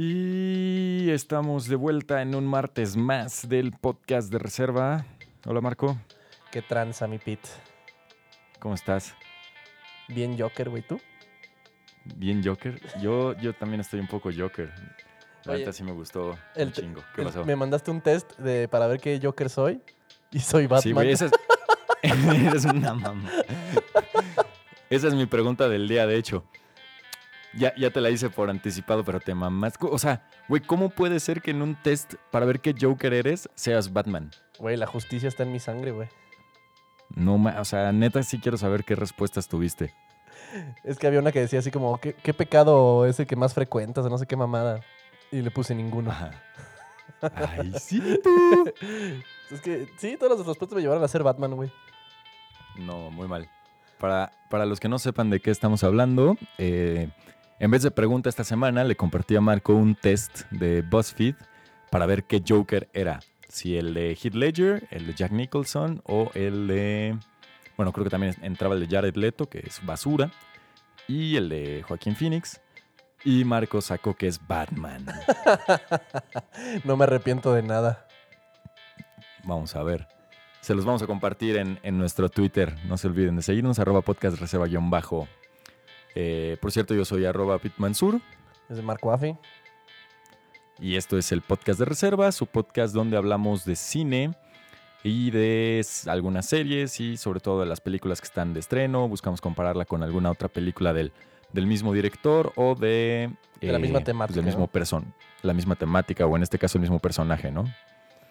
Y estamos de vuelta en un martes más del podcast de reserva. Hola Marco, Qué tranza, mi Pit. ¿cómo estás? Bien Joker, güey, ¿tú? Bien Joker. Yo, yo también estoy un poco Joker. La Oye, neta sí me gustó el un chingo. ¿Qué El- pasó? Me mandaste un test de, para ver qué Joker soy. Y soy Batman. Sí, güey, esa es... Eres una mamá. Esa es mi pregunta del día, de hecho. Ya, ya te la hice por anticipado, pero te mamás. O sea, güey, ¿cómo puede ser que en un test para ver qué Joker eres seas Batman? Güey, la justicia está en mi sangre, güey. No, ma- o sea, neta sí quiero saber qué respuestas tuviste. Es que había una que decía así como, ¿qué, qué pecado es el que más frecuentas? O no sé qué mamada. Y le puse ninguno. Ajá. Ay, sí, tú. Es que sí, todas las respuestas me llevaron a ser Batman, güey. No, muy mal. Para, para los que no sepan de qué estamos hablando, eh, en vez de pregunta esta semana, le compartí a Marco un test de BuzzFeed para ver qué Joker era. Si el de Heath Ledger, el de Jack Nicholson o el de... Bueno, creo que también entraba el de Jared Leto, que es basura, y el de Joaquín Phoenix. Y Marco sacó que es Batman. no me arrepiento de nada. Vamos a ver. Se los vamos a compartir en, en nuestro Twitter. No se olviden de seguirnos, arroba podcast reserva guion bajo. Eh, por cierto, yo soy arroba pitmansur Es de Marco Affi. y esto es el podcast de reserva, su podcast donde hablamos de cine y de algunas series y sobre todo de las películas que están de estreno. Buscamos compararla con alguna otra película del, del mismo director o de... De la misma pues, temática, del mismo ¿no? person, la misma temática o en este caso el mismo personaje, ¿no?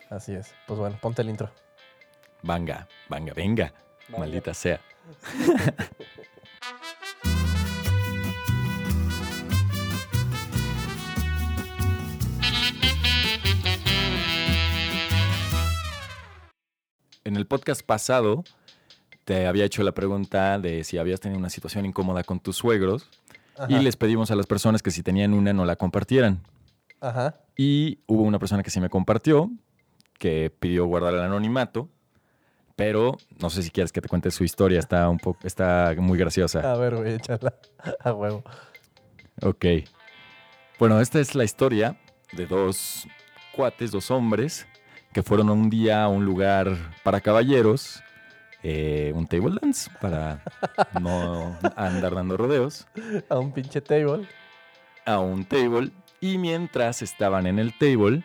Así es. Pues bueno, ponte el intro. Venga, venga, venga. Venga. Maldita sea. En el podcast pasado te había hecho la pregunta de si habías tenido una situación incómoda con tus suegros y les pedimos a las personas que si tenían una no la compartieran. Ajá. Y hubo una persona que sí me compartió, que pidió guardar el anonimato, pero no sé si quieres que te cuente su historia, está un poco, está muy graciosa. A ver, güey, échala. A huevo. Ok. Bueno, esta es la historia de dos cuates, dos hombres, que fueron un día a un lugar para caballeros, eh, un table dance, para no andar dando rodeos. A un pinche table. a un table y mientras estaban en el table,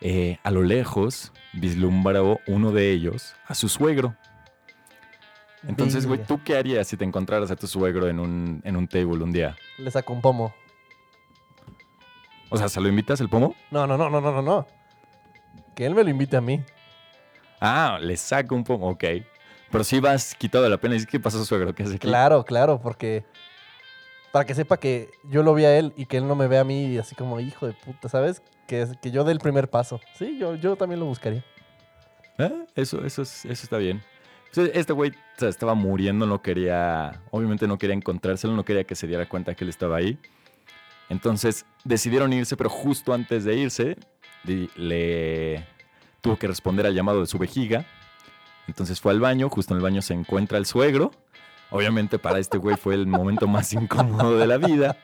eh, a lo lejos vislumbró uno de ellos a su suegro. Entonces, güey. ¿tú qué harías si te encontraras a tu suegro en un, en un table un día? Le saco un pomo. O sea, ¿se lo invitas el pomo? No, no, no, no, no, no. Que él me lo invite a mí. Ah, le saco un pomo, ok. Pero si vas quitado de la pena y ¿qué pasó, suegro? ¿Qué hace aquí? Claro, claro, porque. Para que sepa que yo lo vi a él y que él no me ve a mí así como hijo de puta, ¿sabes? Que, que yo dé el primer paso. Sí, yo, yo también lo buscaría. Ah, eso, eso, es- eso está bien. Este güey o sea, estaba muriendo, no quería, obviamente no quería encontrárselo, no quería que se diera cuenta que él estaba ahí. Entonces decidieron irse, pero justo antes de irse, le tuvo que responder al llamado de su vejiga. Entonces fue al baño, justo en el baño se encuentra el suegro. Obviamente para este güey fue el momento más incómodo de la vida.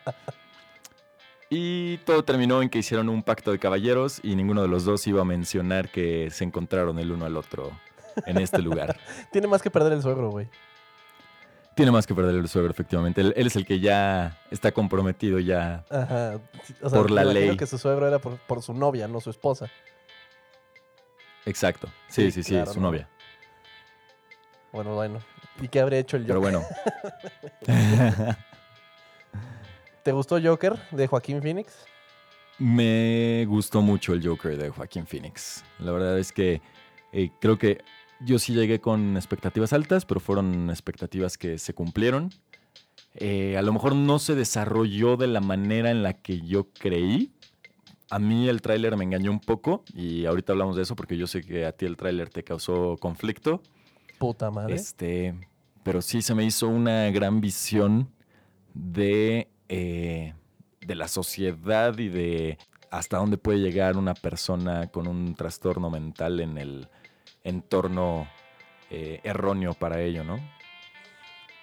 Y todo terminó en que hicieron un pacto de caballeros y ninguno de los dos iba a mencionar que se encontraron el uno al otro en este lugar. Tiene más que perder el suegro, güey. Tiene más que perder el suegro, efectivamente. Él, él es el que ya está comprometido ya. Ajá. O sea, Por la ley. que su suegro era por, por su novia, no su esposa. Exacto. Sí, sí, Sí, claro, su no. novia. Bueno, bueno. ¿Y qué habría hecho el Pero Joker? bueno. ¿Te gustó Joker de Joaquín Phoenix? Me gustó mucho el Joker de Joaquín Phoenix. La verdad es que eh, creo que yo sí llegué con expectativas altas, pero fueron expectativas que se cumplieron. Eh, a lo mejor no se desarrolló de la manera en la que yo creí. A mí el tráiler me engañó un poco y ahorita hablamos de eso porque yo sé que a ti el tráiler te causó conflicto. Puta madre. Este, pero sí se me hizo una gran visión de, eh, de la sociedad y de hasta dónde puede llegar una persona con un trastorno mental en el entorno eh, erróneo para ello, ¿no?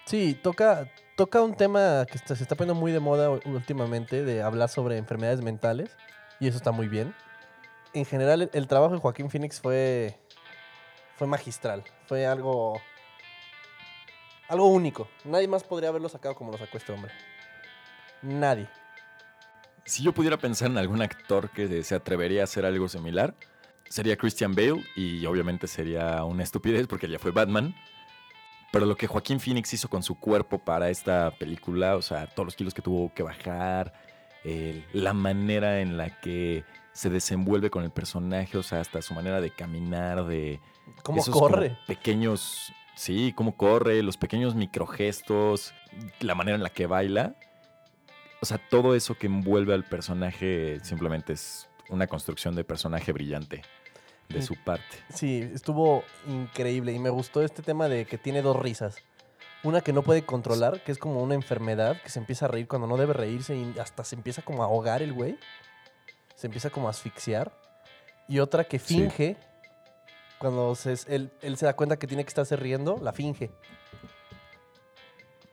Sí, toca, toca un tema que está- se está poniendo muy de moda últimamente, de hablar sobre enfermedades mentales, y eso está muy bien. En general, el, el trabajo de Joaquín Phoenix fue, fue magistral, fue algo, algo único. Nadie más podría haberlo sacado como lo sacó este hombre. Nadie. Si yo pudiera pensar en algún actor que se atrevería a hacer algo similar, sería Christian Bale y obviamente sería una estupidez porque ya fue Batman. Pero lo que Joaquín Phoenix hizo con su cuerpo para esta película, o sea, todos los kilos que tuvo que bajar, la manera en la que se desenvuelve con el personaje, o sea, hasta su manera de caminar, de ¿Cómo esos corre? pequeños, sí, cómo corre, los pequeños microgestos, la manera en la que baila. O sea, todo eso que envuelve al personaje simplemente es una construcción de personaje brillante de Mm. su parte. Sí, estuvo increíble y me gustó este tema de que tiene dos risas. Una que no puede controlar, que es como una enfermedad, que se empieza a reír cuando no debe reírse y hasta se empieza como a ahogar el güey. Se empieza como a asfixiar. Y otra que Sí. finge, cuando se, él, él se da cuenta que tiene que estarse riendo, la finge.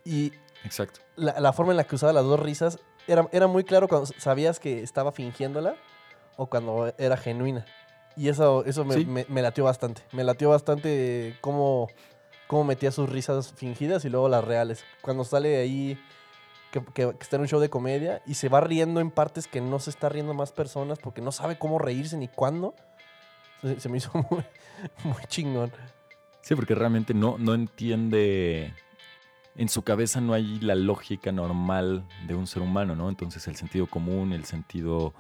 Y Exacto. la, la forma en la que usaba las dos risas era, era muy claro cuando sabías que estaba fingiéndola o cuando era genuina. Y eso, eso me, Sí. me- me latió bastante. Me latió bastante cómo, cómo metía sus risas fingidas y luego las reales. Cuando sale ahí, que, que- que está en un show de comedia y se va riendo en partes que no se está riendo más personas porque no sabe cómo reírse ni cuándo. Se, se me hizo muy, muy chingón. Sí, porque realmente no, no entiende. En su cabeza no hay la lógica normal de un ser humano, ¿no? Entonces el sentido común, el sentido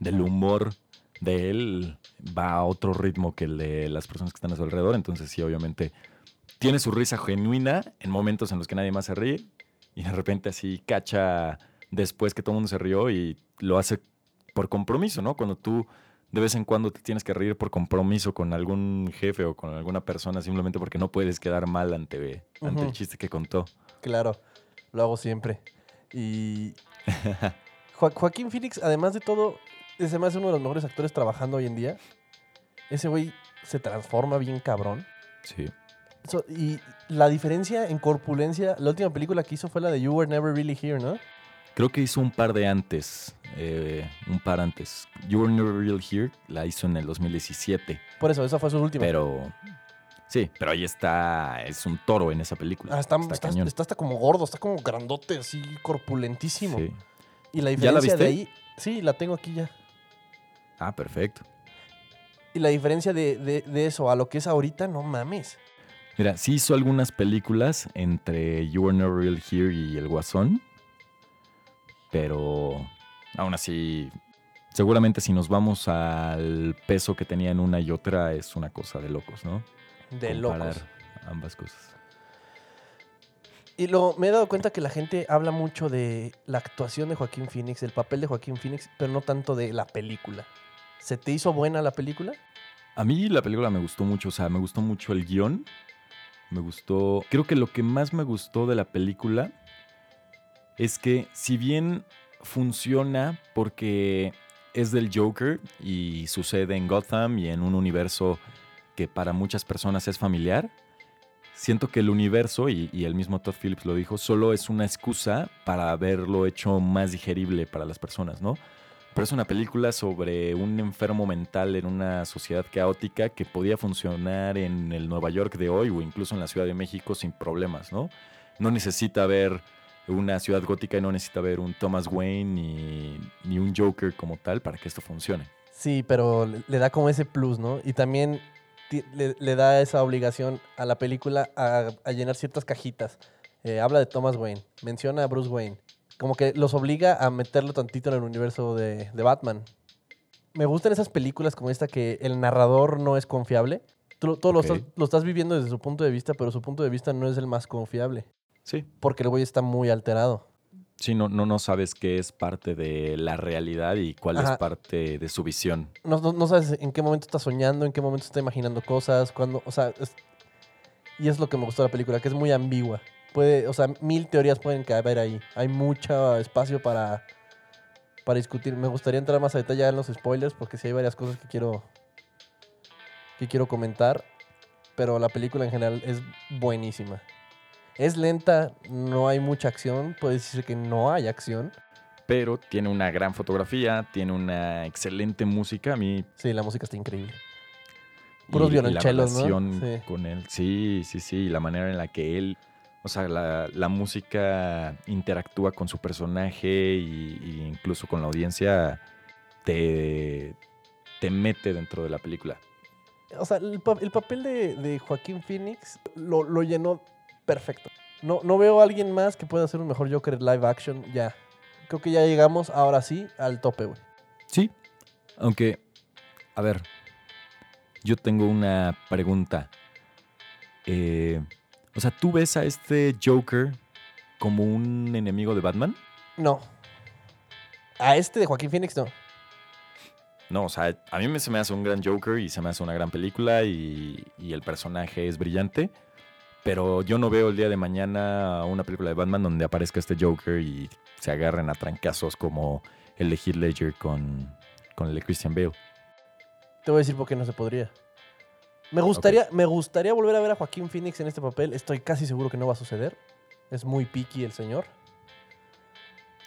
del humor de él va a otro ritmo que el de las personas que están a su alrededor. Entonces sí, obviamente tiene su risa genuina en momentos en los que nadie más se ríe y de repente así cacha después que todo el mundo se rió y lo hace por compromiso, ¿no? Cuando tú de vez en cuando te tienes que reír por compromiso con algún jefe o con alguna persona simplemente porque no puedes quedar mal ante, ante el chiste que contó. Claro, lo hago siempre. Y Jo- Joaquín Phoenix, además de todo, se me hace uno de los mejores actores trabajando hoy en día. Ese güey se transforma bien cabrón. Sí. So- y la diferencia en corpulencia, la última película que hizo fue la de You Were Never Really Here, ¿no? Creo que hizo un par de antes, eh, un par antes. You Were Never Real Here la hizo en el 2017, Por eso, esa fue su última. pero sí, pero ahí está, es un toro en esa película. Ah, está, está está- hasta como gordo, está como grandote, así corpulentísimo. Sí. Y la ¿Ya la diferencia de viste? ahí, sí, la tengo aquí ya. Ah, perfecto. Y la diferencia de, de- de eso a lo que es ahorita, no mames. Mira, sí hizo algunas películas entre You Were Never Real Here y El Guasón, pero aún así, seguramente si nos vamos al peso que tenía en una y otra, es una cosa de locos, ¿no? De Comparar locos. ambas cosas. Y luego me he dado cuenta que la gente habla mucho de la actuación de Joaquín Phoenix, del papel de Joaquín Phoenix, pero no tanto de la película. ¿Se te hizo buena la película? A mí la película me gustó mucho, o sea, me gustó mucho el guion. Me gustó. Creo que lo que más me gustó de la película es que, si bien funciona porque es del Joker y sucede en Gotham y en un universo que para muchas personas es familiar, siento que el universo, y, y el mismo Todd Phillips lo dijo, solo es una excusa para haberlo hecho más digerible para las personas, ¿no? Pero es una película sobre un enfermo mental en una sociedad caótica que podía funcionar en el Nueva York de hoy o incluso en la Ciudad de México sin problemas, ¿no? No necesita ver una ciudad gótica y no necesita ver un Thomas Wayne ni, un Joker como tal para que esto funcione. Sí, pero le, da como ese plus, ¿no? Y también le, da esa obligación a la película a, a llenar ciertas cajitas. Eh, habla de Thomas Wayne, menciona a Bruce Wayne. Como que los obliga a meterlo tantito en el universo de, de Batman. Me gustan esas películas como esta que el narrador no es confiable. Tú, todo lo, estás, lo estás viviendo desde su punto de vista, pero su punto de vista no es el más confiable. Sí. Porque el güey está muy alterado. Sí, no, no, no sabes qué es parte de la realidad y cuál Ajá. es parte de su visión. no, no- no sabes en qué momento está soñando, en qué momento está imaginando cosas, cuando, o sea, es- y es lo que me gustó de la película, que es muy ambigua. Puede, o sea, mil teorías pueden caber ahí. Hay mucho espacio para, para discutir. Me gustaría entrar más a detalle en los spoilers, porque sí hay varias cosas que quiero, que quiero comentar, pero la película en general es buenísima. Es lenta, no hay mucha acción, puede decirse que no hay acción. Pero tiene una gran fotografía, tiene una excelente música. A mí. Sí, la música está increíble. Puros violonchelos, ¿no? Sí. con él. Sí, sí, sí. La manera en la que él. O sea, la, la música interactúa con su personaje y, y incluso con la audiencia. Te, te mete dentro de la película. O sea, el, pa- el papel de, de Joaquín Phoenix lo, lo llenó perfecto. No, no veo a alguien más que pueda hacer un mejor Joker live action ya. Creo que ya llegamos, ahora sí, al tope, güey. Sí, aunque, a ver, yo tengo una pregunta. Eh, o sea, ¿tú ves a este Joker como un enemigo de Batman? No. A este de Joaquín Phoenix no. No, o sea, a mí me, se me hace un gran Joker y se me hace una gran película y, y el personaje es brillante. Pero yo no veo el día de mañana una película de Batman donde aparezca este Joker y se agarren a trancazos como el de Heath Ledger con, con el de Christian Bale. Te voy a decir por qué no se podría. Me gustaría, me gustaría volver a ver a Joaquín Phoenix en este papel. Estoy casi seguro que no va a suceder. Es muy picky el señor.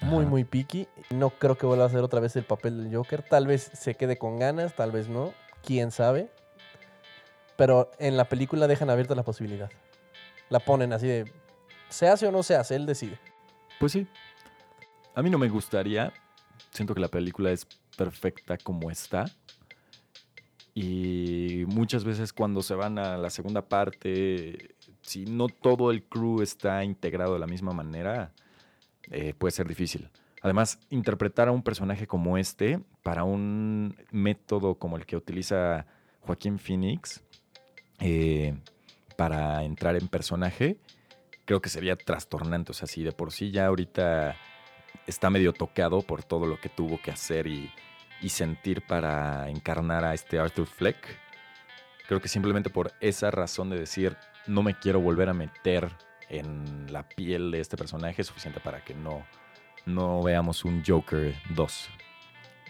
Muy, Ajá. muy picky. No creo que vuelva a hacer otra vez el papel del Joker. Tal vez se quede con ganas, tal vez no. Quién sabe. Pero en la película dejan abierta la posibilidad. La ponen así de. Se hace o no se hace, él decide. Pues sí. A mí no me gustaría. Siento que la película es perfecta como está. Y muchas veces cuando se van a la segunda parte, si no todo el crew está integrado de la misma manera, eh, puede ser difícil. Además, interpretar a un personaje como este para un método como el que utiliza Joaquín Phoenix eh, para entrar en personaje, creo que sería trastornante. O sea, si de por sí ya ahorita está medio tocado por todo lo que tuvo que hacer y, y sentir para encarnar a este Arthur Fleck, creo que simplemente por esa razón de decir, no me quiero volver a meter en la piel de este personaje es suficiente para que no, no veamos un Joker 2.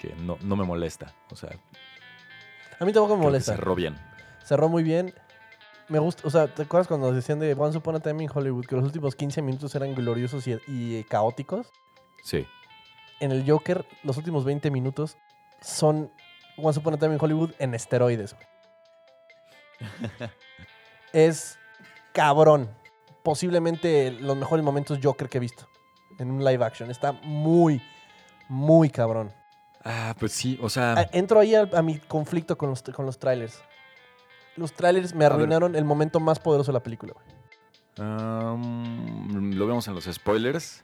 Que no, no me molesta. O sea, A mí tampoco me molesta. cerró bien. Cerró muy bien. Me gusta, o sea, ¿te acuerdas cuando decían de Once Upon a Time in Hollywood que los últimos 15 minutos eran gloriosos y, y caóticos? Sí. En el Joker, los últimos 20 minutos son Once Upon a Time in Hollywood en esteroides. es cabrón. Posiblemente los mejores momentos Joker que he visto en un live action. Está muy, muy cabrón. Ah, pues sí, o sea... Ah, Entro ahí a, a mi conflicto con los, con los trailers. Los trailers me arruinaron el momento más poderoso de la película. güey. Um, lo vemos en los spoilers,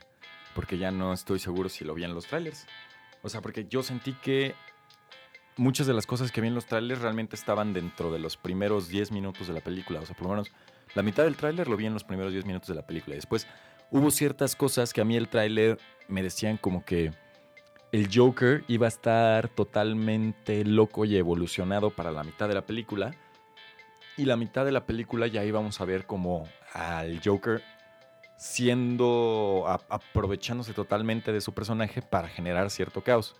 porque ya no estoy seguro si lo vi en los trailers. O sea, porque yo sentí que muchas de las cosas que vi en los trailers realmente estaban dentro de los primeros 10 minutos de la película. O sea, por lo menos la mitad del tráiler lo vi en los primeros 10 minutos de la película. Después hubo ciertas cosas que a mí el tráiler me decían como que el Joker iba a estar totalmente loco y evolucionado para la mitad de la película. Y la mitad de la película ya íbamos a ver como al Joker siendo, aprovechándose totalmente de su personaje para generar cierto caos.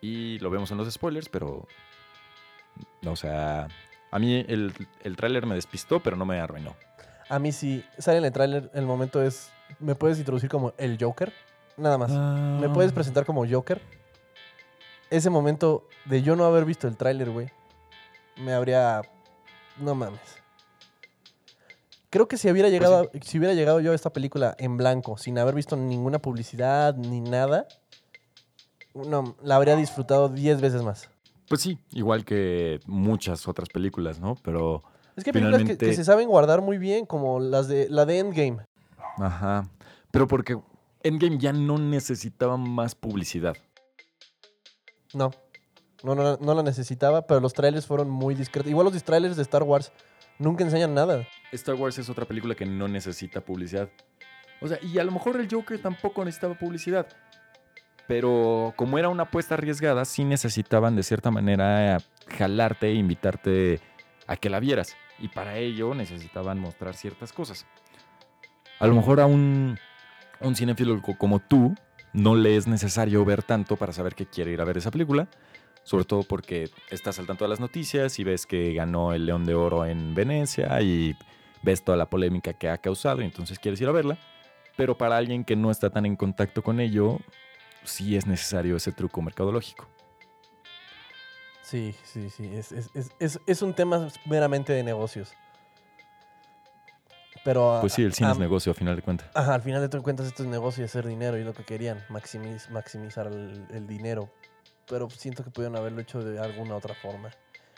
Y lo vemos en los spoilers, pero, o sea, a mí el, el tráiler me despistó, pero no me arruinó. A mí sí, sale en el tráiler, el momento es, ¿me puedes introducir como el Joker? Nada más. ¿Me Ah. puedes presentar como Joker? Ese momento de yo no haber visto el tráiler, güey, me habría... No mames. Creo que si hubiera, llegado, a- si hubiera llegado yo a esta película en blanco, sin haber visto ninguna publicidad ni nada, no, la habría disfrutado 10 veces más. Pues sí, igual que muchas otras películas, ¿no? Pero, Es que hay películas que, que Finalmente- se saben guardar muy bien, como las de la de Endgame. ajá. Pero porque Endgame ya no necesitaba más publicidad. No. No, no, no la necesitaba, pero los trailers fueron muy discretos. Igual los trailers de Star Wars nunca enseñan nada. Star Wars es otra película que no necesita publicidad. O sea, y a lo mejor el Joker tampoco necesitaba publicidad. Pero como era una apuesta arriesgada, sí necesitaban de cierta manera jalarte e invitarte a que la vieras. Y para ello necesitaban mostrar ciertas cosas. A lo mejor a un, un cinéfilo co- como tú no le es necesario ver tanto para saber que quiere ir a ver esa película. Sobre todo porque estás al tanto de las noticias y ves que ganó el León de Oro en Venecia y ves toda la polémica que ha causado y entonces quieres ir a verla. Pero para alguien que no está tan en contacto con ello, sí es necesario ese truco mercadológico. Sí, sí, sí. Es, es- es- es- es un tema meramente de negocios. Pero. Pues sí, el cine a- es negocio a final de cuentas. Ajá, al final de cuentas esto es negocio y hacer dinero y lo que querían, maximiz- maximizar el, el dinero. Pero siento que pudieron haberlo hecho de alguna otra forma.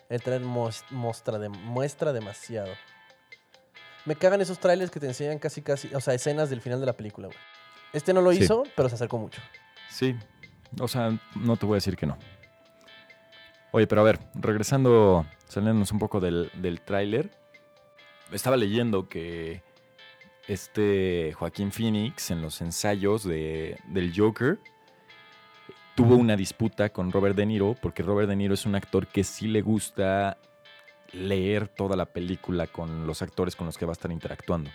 El trailer muestra, de, muestra demasiado. Me cagan esos trailers que te enseñan casi casi, o sea, escenas del final de la película, güey. Este no lo Sí. hizo, pero se acercó mucho. Sí, o sea, no te voy a decir que no. Oye, pero a ver, regresando, saliéndonos un poco del, del tráiler, estaba leyendo que este Joaquín Phoenix en los ensayos de, del Joker tuvo una disputa con Robert De Niro, porque Robert De Niro es un actor que sí le gusta leer toda la película con los actores con los que va a estar interactuando.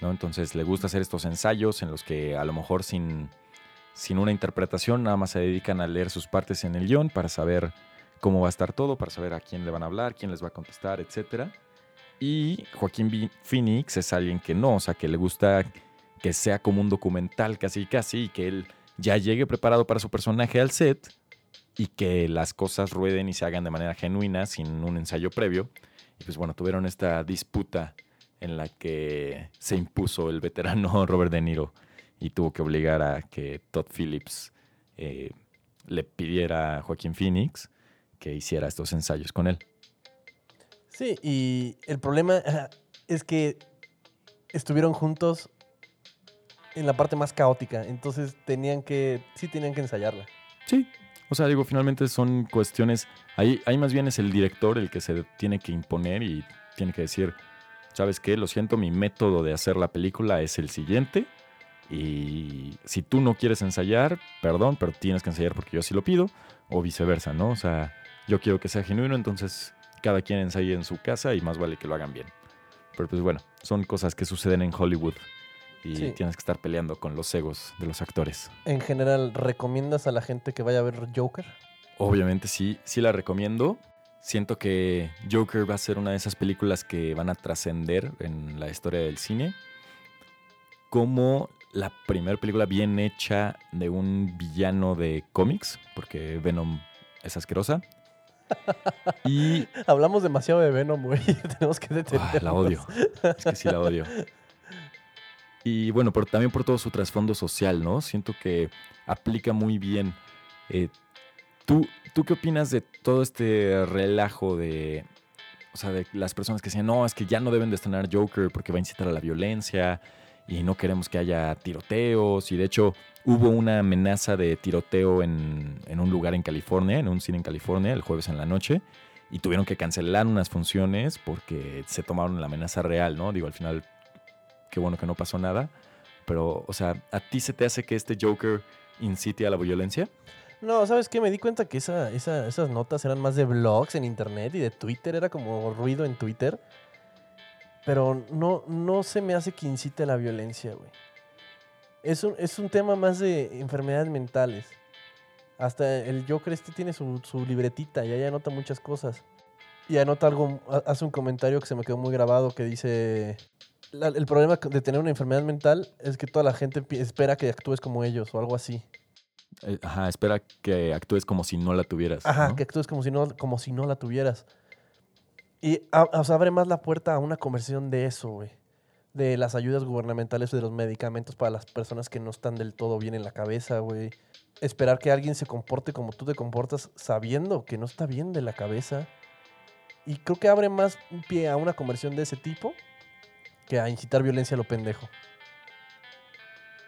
¿no? Entonces le gusta hacer estos ensayos en los que a lo mejor sin, sin una interpretación, nada más se dedican a leer sus partes en el guion para saber cómo va a estar todo, para saber a quién le van a hablar, quién les va a contestar, etc. Y Joaquín Phoenix es alguien que no, o sea, que le gusta que sea como un documental casi casi y que él ya llegue preparado para su personaje al set y que las cosas rueden y se hagan de manera genuina sin un ensayo previo. Y pues bueno, tuvieron esta disputa en la que se impuso el veterano Robert De Niro y tuvo que obligar a que Todd Phillips eh, le pidiera a Joaquín Phoenix que hiciera estos ensayos con él. Sí, y el problema es que estuvieron juntos en la parte más caótica, entonces tenían que, sí tenían que ensayarla. Sí. O sea, digo, finalmente son cuestiones. Ahí, ahí más bien es el director el que se tiene que imponer y tiene que decir, ¿sabes qué? Lo siento, mi método de hacer la película es el siguiente. Y si tú no quieres ensayar, perdón, pero tienes que ensayar porque yo sí lo pido. O viceversa, ¿no? O sea, yo quiero que sea genuino, entonces cada quien ensaye en su casa y más vale que lo hagan bien. Pero pues bueno, son cosas que suceden en Hollywood. Y Sí. tienes que estar peleando con los egos de los actores. En general, ¿recomiendas a la gente que vaya a ver Joker? Obviamente sí, sí la recomiendo. Siento que Joker va a ser una de esas películas que van a trascender en la historia del cine. Como la primera película bien hecha de un villano de cómics, porque Venom es asquerosa. Y Hablamos demasiado de Venom, güey. Tenemos que detenernos. la odio. Es que sí la odio. Y bueno, por- también por todo su trasfondo social, ¿no? Siento que aplica muy bien. Eh, ¿tú, ¿Tú qué opinas de todo este relajo de, o sea, de las personas que decían, no, es que ya no deben de estrenar Joker porque va a incitar a la violencia y no queremos que haya tiroteos? Y de hecho hubo una amenaza de tiroteo en, en un lugar en California, en un cine en California, el jueves en la noche. Y tuvieron que cancelar unas funciones porque se tomaron la amenaza real, ¿no? Digo, al final qué bueno que no pasó nada. Pero, o sea, ¿a ti se te hace que este Joker incite a la violencia? No, ¿sabes qué? Me di cuenta que esa, esa- esas notas eran más de blogs en internet y de Twitter. Era como ruido en Twitter. Pero no, no se me hace que incite a la violencia, güey. Es un, es un tema más de enfermedades mentales. Hasta el Joker este tiene su, su libretita y ahí anota muchas cosas. Y anota algo, ha- hace un comentario que se me quedó muy grabado que dice... "La- el problema de tener una enfermedad mental es que toda la gente espera que actúes como ellos o algo así. Eh, Ajá, espera que actúes como si no la tuvieras. Ajá, ¿no? que actúes como si no, como si no la tuvieras. Y o sea, abre más la puerta a una conversión de eso, güey. De las ayudas gubernamentales, de los medicamentos para las personas que no están del todo bien en la cabeza, güey. Esperar que alguien se comporte como tú te comportas sabiendo que no está bien de la cabeza. Y creo que abre más un pie a una conversión de ese tipo que a incitar violencia a lo pendejo.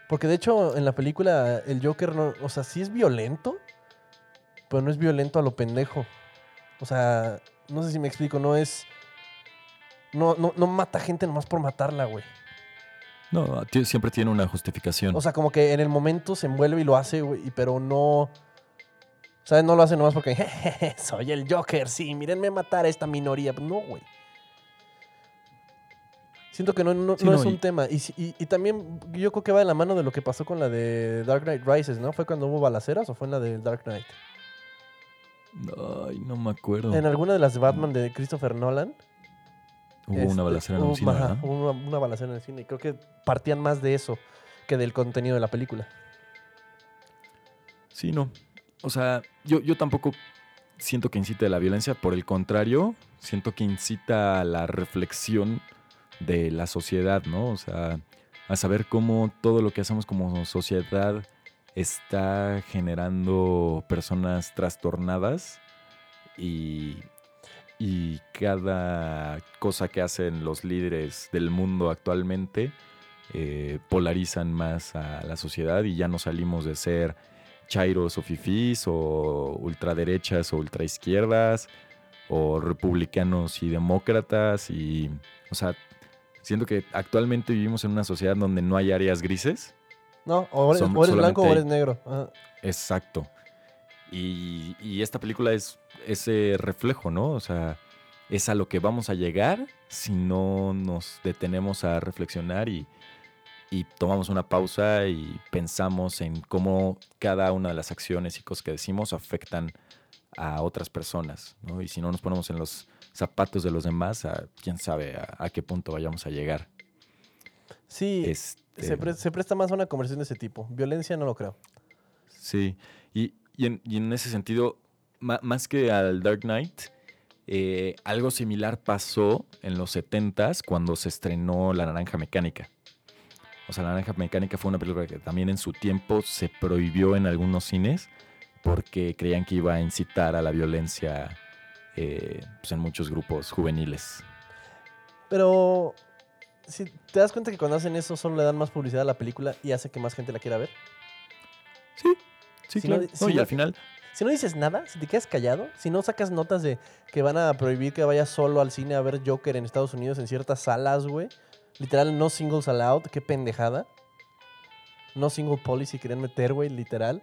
Porque de hecho en la película el Joker no, o sea, sí es violento, pero no es violento a lo pendejo. O sea, no sé si me explico, no es. No, no, no mata gente nomás por matarla, güey. No, siempre tiene una justificación. O sea, como que en el momento se envuelve y lo hace, güey, pero no. ¿Sabes? No lo hace nomás porque "Jejeje, soy el Joker, sí, mírenme matar a esta minoría. No, güey. Siento que no, no- Sí, no no, es un tema. Y- y también yo creo que va de la mano de lo que pasó con la de Dark Knight Rises, ¿no? ¿Fue cuando hubo balaceras o fue en la de Dark Knight? Ay, no me acuerdo. En alguna de las Batman de Christopher Nolan. Hubo Este, una balacera en un hubo- cine, ajá, ¿verdad? hubo una, una balacera en el cine. y Creo que partían más de eso que del contenido de la película. Sí, no. O sea, yo, yo tampoco siento que incite a la violencia, por el contrario, siento que incita a la reflexión de la sociedad, ¿no? O sea, a saber cómo todo lo que hacemos como sociedad está generando personas trastornadas y, y cada cosa que hacen los líderes del mundo actualmente eh, polarizan más a la sociedad y ya no salimos de ser chairos o fifís o ultraderechas o ultraizquierdas o republicanos y demócratas y, o sea, siento que actualmente vivimos en una sociedad donde no hay áreas grises. No, o eres, Som- o eres blanco o eres negro. Ajá. Exacto. Y, y esta película es ese reflejo, ¿no? O sea, es a lo que vamos a llegar si no nos detenemos a reflexionar y, y tomamos una pausa y pensamos en cómo cada una de las acciones y cosas que decimos afectan a otras personas, ¿no? Y si no nos ponemos en los zapatos de los demás, a, quién sabe a, a qué punto vayamos a llegar. Sí, Este, se, pre- se presta más a una conversación de ese tipo. Violencia no lo creo. Sí, y, y en, y en ese sentido, más que al Dark Knight, eh, algo similar pasó en los 70s cuando se estrenó La Naranja Mecánica. O sea, La Naranja Mecánica fue una película que también en su tiempo se prohibió en algunos cines porque creían que iba a incitar a la violencia eh, pues, en muchos grupos juveniles. Pero si te das cuenta que cuando hacen eso solo le dan más publicidad a la película y hace que más gente la quiera ver. Sí, sí, Si no- claro. si No, y no- al final, Si no dices nada, si te quedas callado, si no sacas notas de que van a prohibir que vayas solo al cine a ver Joker en Estados Unidos en ciertas salas, güey. Literal, no singles allowed, qué pendejada. No single policy querían meter, güey, literal.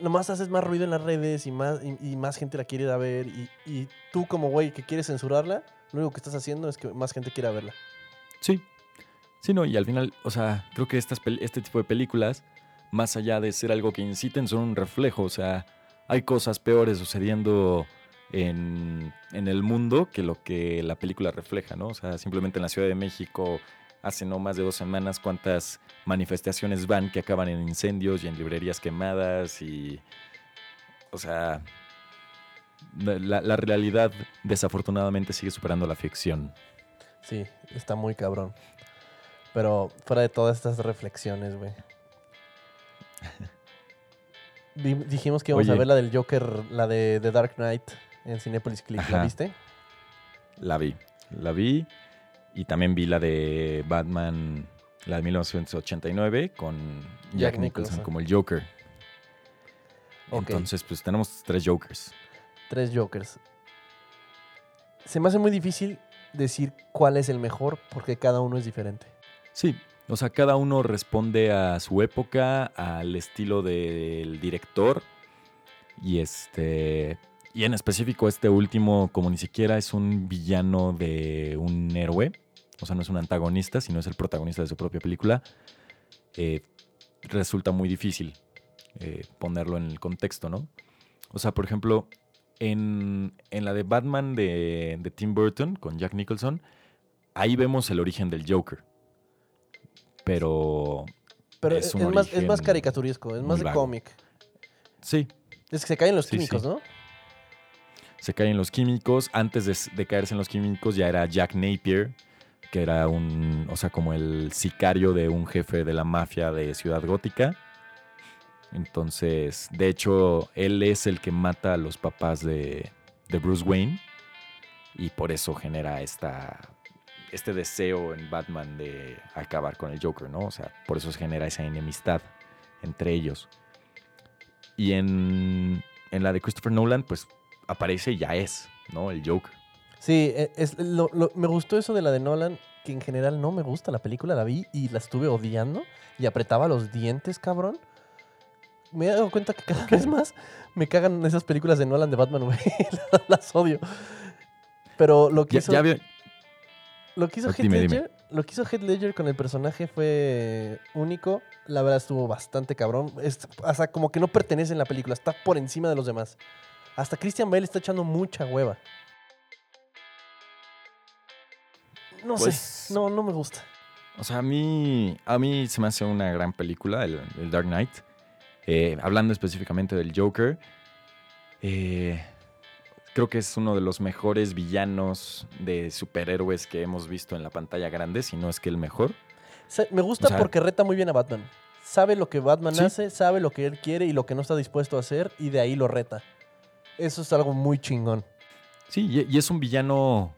Nomás haces más ruido en las redes y más, y, y más gente la quiere ir a ver. Y, y tú como güey que quieres censurarla, lo único que estás haciendo es que más gente quiera verla. Sí. Sí, no, y al final, o sea, creo que estas, este tipo de películas, más allá de ser algo que inciten, son un reflejo. O sea, hay cosas peores sucediendo en, en el mundo que lo que la película refleja, ¿no? O sea, simplemente en la Ciudad de México, hace no más de dos semanas, cuántas manifestaciones van que acaban en incendios y en librerías quemadas y. O sea. La, la realidad desafortunadamente sigue superando la ficción. Sí, está muy cabrón. Pero fuera de todas estas reflexiones, güey. Dijimos que íbamos a ver la del Joker, la de The Dark Knight en Cinepolis Click. ¿La viste? La vi. La vi. Y también vi la de Batman, la de 1989, con Jack Jack, Nicholson. Nicholson como el Joker. Ok. Entonces, pues tenemos tres Jokers. Tres Jokers. Se me hace muy difícil decir cuál es el mejor porque cada uno es diferente. Sí, o sea, cada uno responde a su época, al estilo del director. Y este. Y en específico, este último, como ni siquiera es un villano de un héroe. O sea, no es un antagonista, sino es el protagonista de su propia película. eh, resulta muy difícil eh, ponerlo en el contexto, ¿no? O sea, por ejemplo, en, en la de Batman de, de Tim Burton con Jack Nicholson, ahí vemos el origen del Joker. Pero Pero Es es, un es más, es más caricaturesco, es más de cómic. sí, Es que se caen los Sí, químicos, sí. ¿no? se caen los químicos. Antes de, de caerse en los químicos ya era Jack Napier, que era un, o sea, como el sicario de un jefe de la mafia de Ciudad Gótica. Entonces, de hecho, él es el que mata a los papás de, de Bruce Wayne y por eso genera esta, este deseo en Batman de acabar con el Joker, ¿no? O sea, por eso se genera esa enemistad entre ellos. Y en, la de Christopher Nolan, pues aparece y ya es, ¿no? El Joker. Sí, e- es, lo- lo- me gustó eso de la de Nolan, que en general no me gusta la película, la vi y la estuve odiando y apretaba los dientes, cabrón. Me he dado cuenta que cada vez más me cagan esas películas de Nolan de Batman, güey. Las odio. Pero lo que Ya, hizo, ya vi- lo que hizo Ah, Heath dime, dime. Ledger, lo que hizo Heath Ledger con el personaje fue único. La verdad estuvo bastante cabrón. Es, o sea, como que no pertenece en la película, está por encima de los demás. Hasta Christian Bale está echando mucha hueva. No Pues- sé, no, no me gusta. O sea, a mí, a mí se me hace una gran película, el, el Dark Knight. Eh, hablando específicamente del Joker, eh, creo que es uno de los mejores villanos de superhéroes que hemos visto en la pantalla grande, si no es que el mejor. Me gusta O sea- porque reta muy bien a Batman. Sabe lo que Batman Sí. hace, sabe lo que él quiere y lo que no está dispuesto a hacer y de ahí lo reta. Eso es algo muy chingón. Sí, y, y es un villano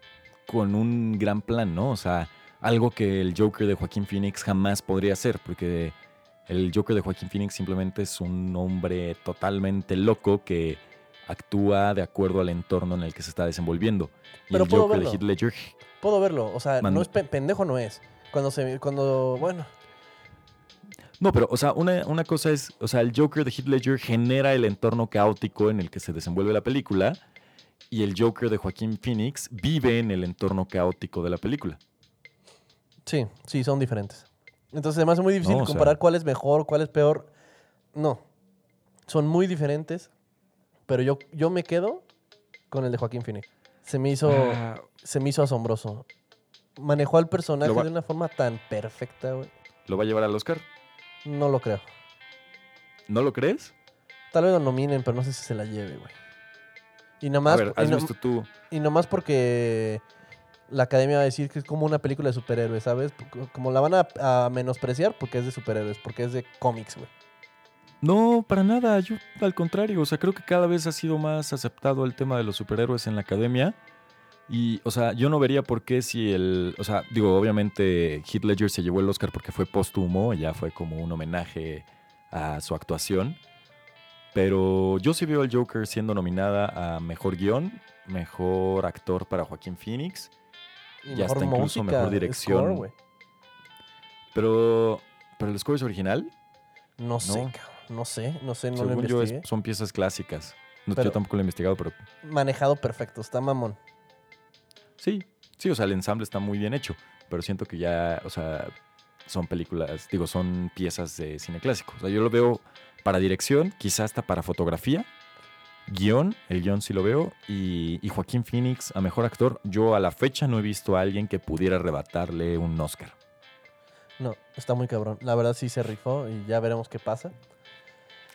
con un gran plan, ¿no? O sea, algo que el Joker de Joaquín Phoenix jamás podría hacer, porque el Joker de Joaquín Phoenix simplemente es un hombre totalmente loco que actúa de acuerdo al entorno en el que se está desenvolviendo. Y Pero el puedo Joker de verlo. Heath Ledger, Puedo verlo, o sea, Man- no es pe- pendejo no es. Cuando se cuando bueno, no, pero, o sea, una, una cosa es, o sea, el Joker de Heath Ledger genera el entorno caótico en el que se desenvuelve la película y el Joker de Joaquín Phoenix vive en el entorno caótico de la película. sí, sí son diferentes. Entonces además es muy difícil No, sea- comparar cuál es mejor, cuál es peor. No. Son muy diferentes, pero yo yo me quedo con el de Joaquín Phoenix. Se me hizo Ah, se me hizo asombroso. Manejó al personaje va- de una forma tan perfecta, güey. ¿Lo va a llevar al Oscar? No lo creo. ¿No lo crees? Tal vez lo nominen, pero no sé si se la lleve, güey. Y nomás, a ver, y, ¿has no- visto tú? y nomás porque la academia va a decir que es como una película de superhéroes, ¿sabes? Como la van a, a menospreciar porque es de superhéroes, porque es de cómics, güey. No, para nada. Yo, al contrario, o sea, creo que cada vez ha sido más aceptado el tema de los superhéroes en la academia. Y, o sea, yo no vería por qué si el. O sea, digo, obviamente Heath Ledger se llevó el Oscar porque fue póstumo, ya fue como un homenaje a su actuación. Pero yo sí veo al Joker siendo nominada a mejor guion, mejor actor para Joaquín Phoenix. Y Y hasta incluso mejor dirección. score. Pero. ¿Pero el score es original? no sé, No. cabrón. No sé, no sé, no lo Según yo, es- investigué. son piezas clásicas. No, Pero- yo tampoco lo he investigado, pero Manejado perfecto, está mamón. Sí, sí, o sea, el ensamble está muy bien hecho, pero siento que ya, o sea, son películas, digo, son piezas de cine clásico. O sea, yo lo veo para dirección, quizás hasta para fotografía, guion, el guion sí lo veo, y, y Joaquín Phoenix a mejor actor, yo a la fecha no he visto a alguien que pudiera arrebatarle un Oscar. No, está muy cabrón. La verdad sí se rifó y ya veremos qué pasa.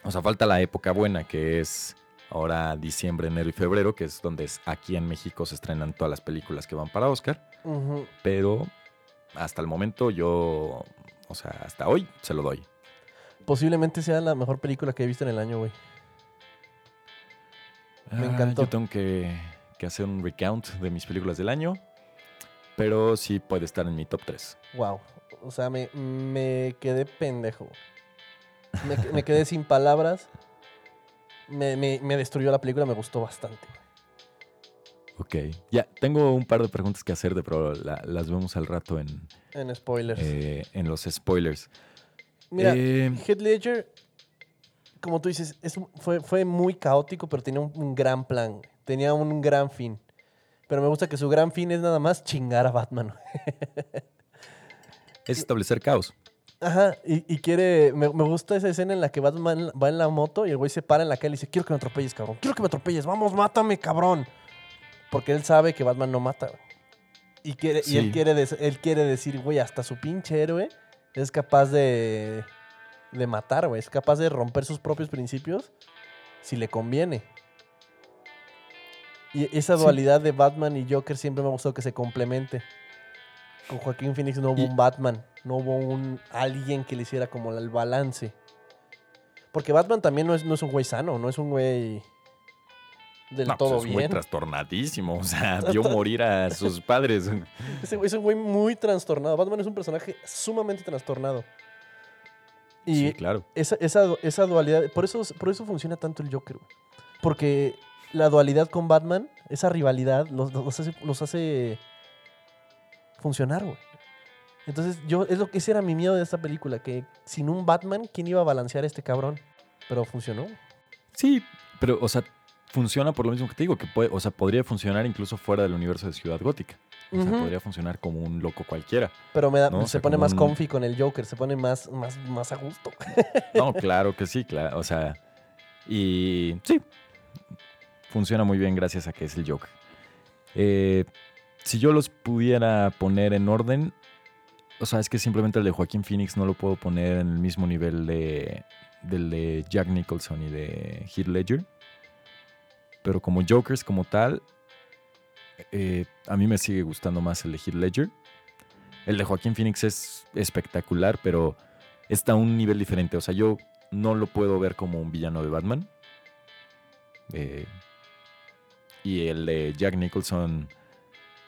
O sea, falta la época buena, que es ahora diciembre, enero y febrero, que es donde aquí en México se estrenan todas las películas que van para Oscar. Pero hasta el momento yo, o sea, hasta hoy se lo doy. Posiblemente sea la mejor película que he visto en el año, güey. Me Ah, encantó. Yo tengo que, que hacer un recount de mis películas del año, pero sí puede estar en mi top 3. Wow. O sea, me, me quedé pendejo. Me, me quedé sin palabras. Me, me- me destruyó la película, me gustó bastante. Ok. Ya, tengo un par de preguntas que hacerte, pero la- las vemos al rato en, En spoilers. eh, en los spoilers. Mira, eh, Heath Ledger, como tú dices, es fue, fue muy caótico, pero tenía un, un gran plan. Tenía un gran fin. Pero me gusta que su gran fin es nada más chingar a Batman. Es establecer caos. Ajá, y, y quiere. Me, me gusta esa escena en la que Batman va en la moto y el güey se para en la calle y dice: Quiero que me atropelles, cabrón. Quiero que me atropelles. Vamos, mátame, cabrón. Porque él sabe que Batman no mata. Y, quiere, y él, quiere él quiere decir, güey, hasta su pinche héroe es capaz de, de matar, güey. Es capaz de romper sus propios principios si le conviene. Y esa Sí. dualidad de Batman y Joker siempre me ha gustado que se complemente. Con Joaquín Phoenix no hubo Y- un Batman, no hubo un alguien que le hiciera como el balance. Porque Batman también no es, no es un güey sano, no es un güey del No, pues todo es muy bien. trastornadísimo. O sea, vio morir a sus padres. Ese güey es un güey muy trastornado. Batman es un personaje sumamente trastornado. Y Sí, claro. esa, esa, esa dualidad, por eso, por eso funciona tanto el Joker, güey. Porque la dualidad con Batman, esa rivalidad, los, los hace, los hace funcionar, güey. Entonces, yo, es lo que ese era mi miedo de esta película, que sin un Batman, ¿quién iba a balancear a este cabrón? Pero funcionó. Sí, pero, o sea, funciona por lo mismo que te digo, que puede, o sea, podría funcionar incluso fuera del universo de Ciudad Gótica. O sea, podría funcionar como un loco cualquiera. Pero me da- No, o se sea, pone más un- comfy con el Joker, se pone más, más, más a gusto. No, claro que sí, claro. O sea, y sí, funciona muy bien gracias a que es el Joker. Eh, si yo los pudiera poner en orden, o sea, es que simplemente el de Joaquín Phoenix no lo puedo poner en el mismo nivel de, del de Jack Nicholson y de Heath Ledger. Pero como Jokers como tal, eh, a mí me sigue gustando más el de Heath Ledger. El de Joaquín Phoenix es espectacular, pero está a un nivel diferente. O sea, yo no lo puedo ver como un villano de Batman. Eh, y el de Jack Nicholson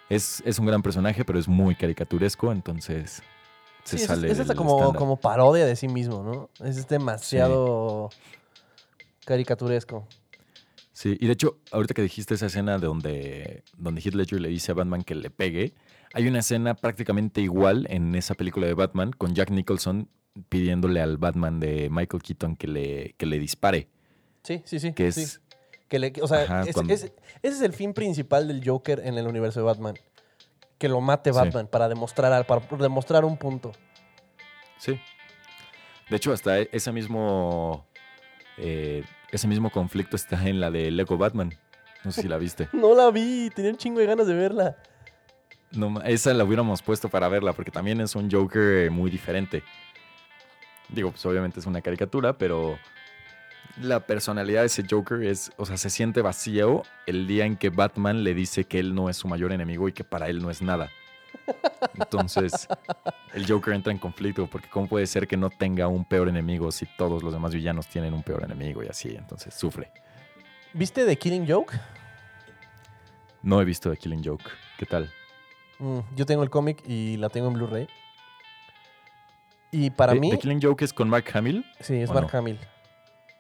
es, es, un gran personaje, pero es muy caricaturesco, entonces se sí, sale. Es, es como, como, parodia de sí mismo, ¿no? Es demasiado sí. caricaturesco. Sí, y de hecho, ahorita que dijiste esa escena de donde, donde Heath Ledger le dice a Batman que le pegue, hay una escena prácticamente igual en esa película de Batman con Jack Nicholson pidiéndole al Batman de Michael Keaton que le, que le dispare. Sí, sí, sí. Que sí. es, que le, o sea, Ajá, es- cuando- es- ese es el fin principal del Joker en el universo de Batman. Que lo mate Sí. Batman para demostrar, para demostrar un punto. Sí. De hecho, hasta e- ese mismo. Eh, ese mismo conflicto está en la de Lego Batman. No sé si la viste. No la vi, tenía un chingo de ganas de verla. No, esa la hubiéramos puesto para verla, porque también es un Joker muy diferente. Digo, pues obviamente es una caricatura, pero la personalidad de ese Joker es, o sea, se siente vacío el día en que Batman le dice que él no es su mayor enemigo y que para él no es nada. Entonces, el Joker entra en conflicto, porque ¿cómo puede ser que no tenga un peor enemigo si todos los demás villanos tienen un peor enemigo y así? Entonces, sufre. ¿Viste The Killing Joke? No he visto The Killing Joke. ¿Qué tal? Mm, yo tengo el cómic y la tengo en Blu-ray. Y para The- mí, The Killing Joke es con Mark Hamill. sí, es ¿o Mark no? Hamill.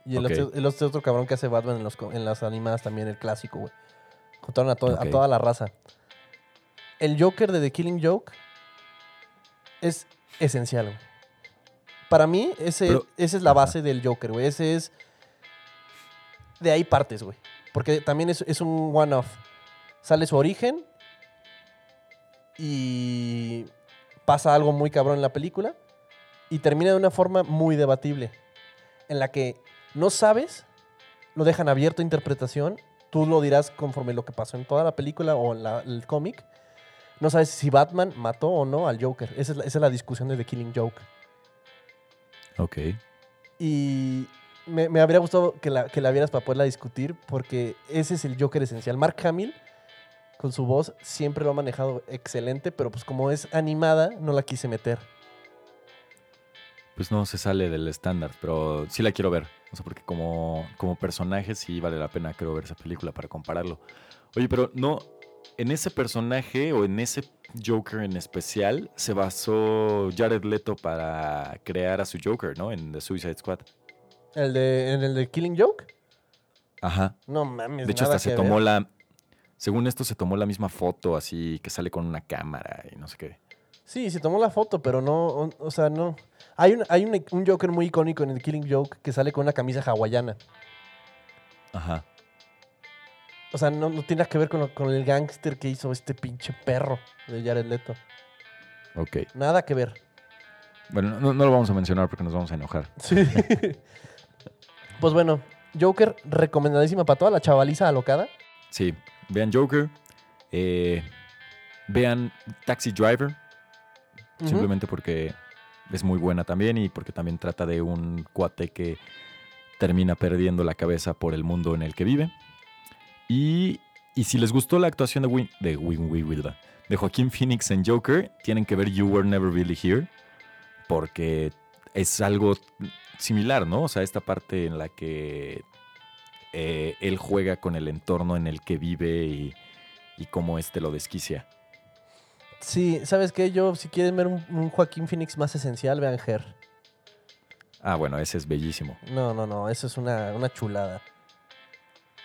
Y el, otro, el otro cabrón que hace Batman en, los en las animadas también, el clásico, güey. Juntaron a, to- a toda la raza. El Joker de The Killing Joke es esencial, güey. Para mí, ese, Pero- esa es la ajá. base del Joker, güey. Ese es... De ahí partes, güey. Porque también es, es un one-off. Sale su origen y pasa algo muy cabrón en la película y termina de una forma muy debatible en la que no sabes, lo dejan abierto a interpretación, tú lo dirás conforme lo que pasó en toda la película o en la- el cómic. No sabes si Batman mató o no al Joker. Esa es la, esa es la discusión de The Killing Joke. Ok. Y me, me habría gustado que la, que la vieras para poderla discutir, porque ese es el Joker esencial. Mark Hamill, con su voz, siempre lo ha manejado excelente, pero pues como es animada, no la quise meter. Pues no se sale del estándar, pero sí la quiero ver. O sea, porque como, como personaje sí vale la pena, creo, ver esa película para compararlo. Oye, pero no, en ese personaje o en ese Joker en especial se basó Jared Leto para crear a su Joker, ¿no? En The Suicide Squad. ¿El de, ¿En el de Killing Joke? Ajá. No mames. De hecho, nada hasta se tomó ver. la... Según esto, se tomó la misma foto así que sale con una cámara y no sé qué. Sí, se tomó la foto, pero no, o, o sea, no. Hay, un, hay un, un Joker muy icónico en el Killing Joke que sale con una camisa hawaiana. Ajá. O sea, no, no tiene nada que ver con, lo- con el gángster que hizo este pinche perro de Jared Leto. Ok. Nada que ver. Bueno, no, no lo vamos a mencionar porque nos vamos a enojar. Sí. pues bueno, Joker recomendadísima para toda la chavaliza alocada. Sí, vean Joker, eh, vean Taxi Driver, simplemente porque es muy buena también y porque también trata de un cuate que termina perdiendo la cabeza por el mundo en el que vive. Y, y si les gustó la actuación de, Win, de, Win- Win- de Joaquín Phoenix en Joker, tienen que ver You Were Never Really Here, porque es algo similar, ¿no? O sea, esta parte en la que eh, él juega con el entorno en el que vive y, y cómo este lo desquicia. Sí, ¿sabes qué? Yo, si quieren ver un, un Joaquín Phoenix más esencial, vean Her. Ah, bueno, ese es bellísimo. No, no, no, eso es una, una chulada.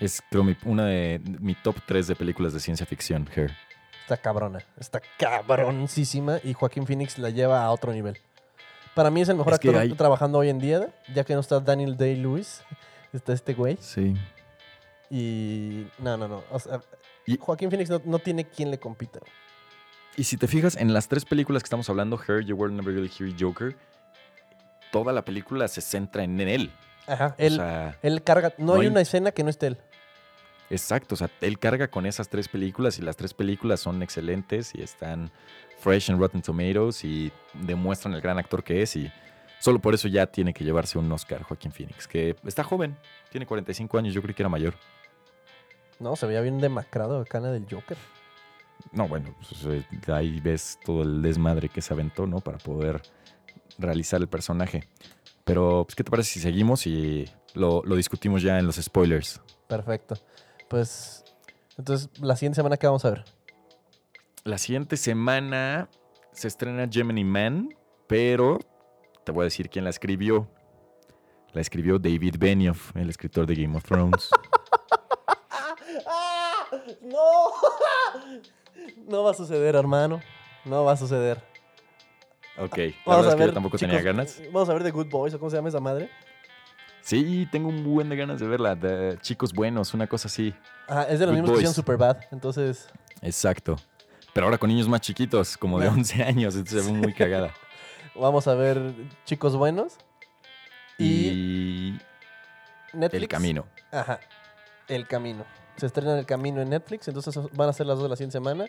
Es, creo, mi- una de mi top 3 de películas de ciencia ficción, Her. Está cabrona, está cabroncísima y Joaquín Phoenix la lleva a otro nivel. Para mí es el mejor Es que actor hay- trabajando hoy en día, ya que no está Daniel Day-Lewis, está este güey. Sí. Y no, no, no. o sea, Y- Joaquín Phoenix no, no tiene quien le compita. Y si te fijas, en las tres películas que estamos hablando, Her, You Were Never Really Here Joker, toda la película se centra en él. Ajá, O él, sea, él carga. No, no hay hay- una escena que no esté él. Exacto, o sea, él carga con esas tres películas y las tres películas son excelentes y están fresh en Rotten Tomatoes y demuestran el gran actor que es y solo por eso ya tiene que llevarse un Oscar Joaquín Phoenix, que está joven, tiene 45 años, yo creí que era mayor. No, se veía bien demacrado acá del Joker. No, bueno, pues, ahí ves todo el desmadre que se aventó, ¿no? Para poder realizar el personaje. Pero, pues, ¿qué te parece si seguimos y lo, lo discutimos ya en los spoilers? Perfecto. Pues, entonces, la siguiente semana, ¿qué vamos a ver? La siguiente semana se estrena Gemini Man, pero te voy a decir quién la escribió. La escribió David Benioff, el escritor de Game of Thrones. ¡No! No va a suceder, hermano. No va a suceder. Ok, la Vamos verdad a es que yo ver, tampoco chicos, tenía ganas. Vamos a ver The Good Boys, o cómo se llama esa madre. Sí, tengo un buen de ganas de verla. de chicos buenos, una cosa así. Ah, es de los Good mismos que hicieron. Superbad. Entonces, Exacto. Pero ahora con niños más chiquitos, como de Bueno. 11 años, entonces se ve muy cagada. vamos a ver Chicos Buenos. Y, Y Netflix. El Camino. Ajá. El Camino. Se estrena El Camino en Netflix, entonces van a ser las dos de la siguiente semana.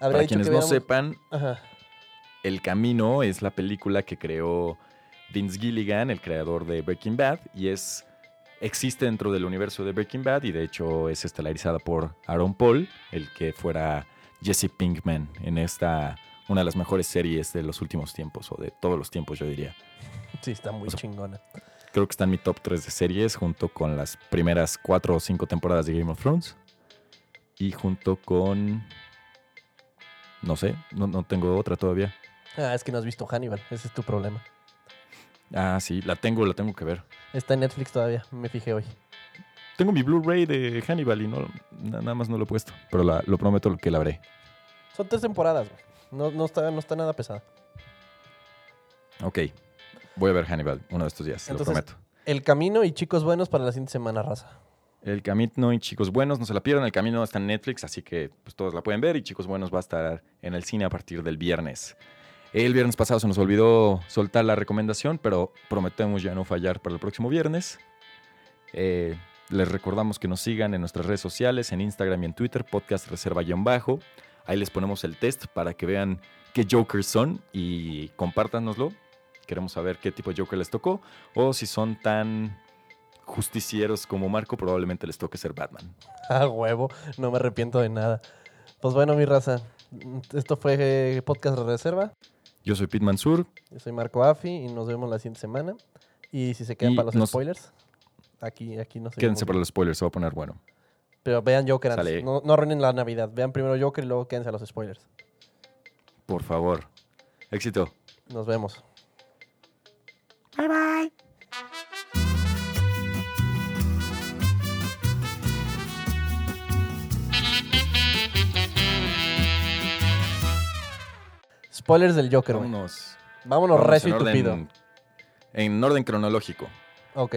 Habría Para quienes no sepan, Ajá. El Camino es la película que creó Vince Gilligan, el creador de Breaking Bad, y es existe dentro del universo de Breaking Bad y de hecho es estelarizada por Aaron Paul, el que fuera Jesse Pinkman en esta una de las mejores series de los últimos tiempos o de todos los tiempos, yo diría. Sí, está muy O sea, chingona. Creo que está en mi top 3 de series junto con las primeras 4 o 5 temporadas de Game of Thrones y junto con no sé, no, no tengo otra todavía. Ah, es que no has visto Hannibal. Ese es tu problema. Ah, sí, la tengo, la tengo que ver. Está en Netflix todavía. Me fijé hoy. Tengo mi Blu-ray de Hannibal y no, na- nada más no lo he puesto. Pero la- lo prometo que la veré. Son tres temporadas, güey. No, no, está, no está nada pesada. Ok. Voy a ver Hannibal uno de estos días, Entonces- lo prometo. El Camino y Chicos Buenos para la siguiente semana, raza. El Camino y Chicos Buenos, no se la pierdan. El Camino está en Netflix, así que pues, todos la pueden ver. Y Chicos Buenos va a estar en el cine a partir del viernes. El viernes pasado se nos olvidó soltar la recomendación, pero prometemos ya no fallar para el próximo viernes. Eh, les recordamos que nos sigan en nuestras redes sociales, en Instagram y en Twitter, podcast reserva-bajo. Ahí les ponemos el test para que vean qué Jokers son y compártanoslo. Queremos saber qué tipo de Joker les tocó o si son tan justicieros como Marco, probablemente les toque ser Batman. Ah, huevo. No me arrepiento de nada. Pues bueno, mi raza. Esto fue Podcast Reserva. Yo soy Pete Mansur. Yo soy Marco Afi y nos vemos la siguiente semana. Y si se quedan Y para los nos- spoilers, aquí, aquí nos Quédense seguimos. para los spoilers, se va a poner bueno. Pero vean Joker antes. Sale. No, no arruinen la Navidad. Vean primero Joker y luego quédense a los spoilers. Por favor. Éxito. Nos vemos. Bye bye. Spoilers del Joker, güey. Vámonos. Vámonos Vámonos recio y tupido. orden, en orden cronológico. Ok.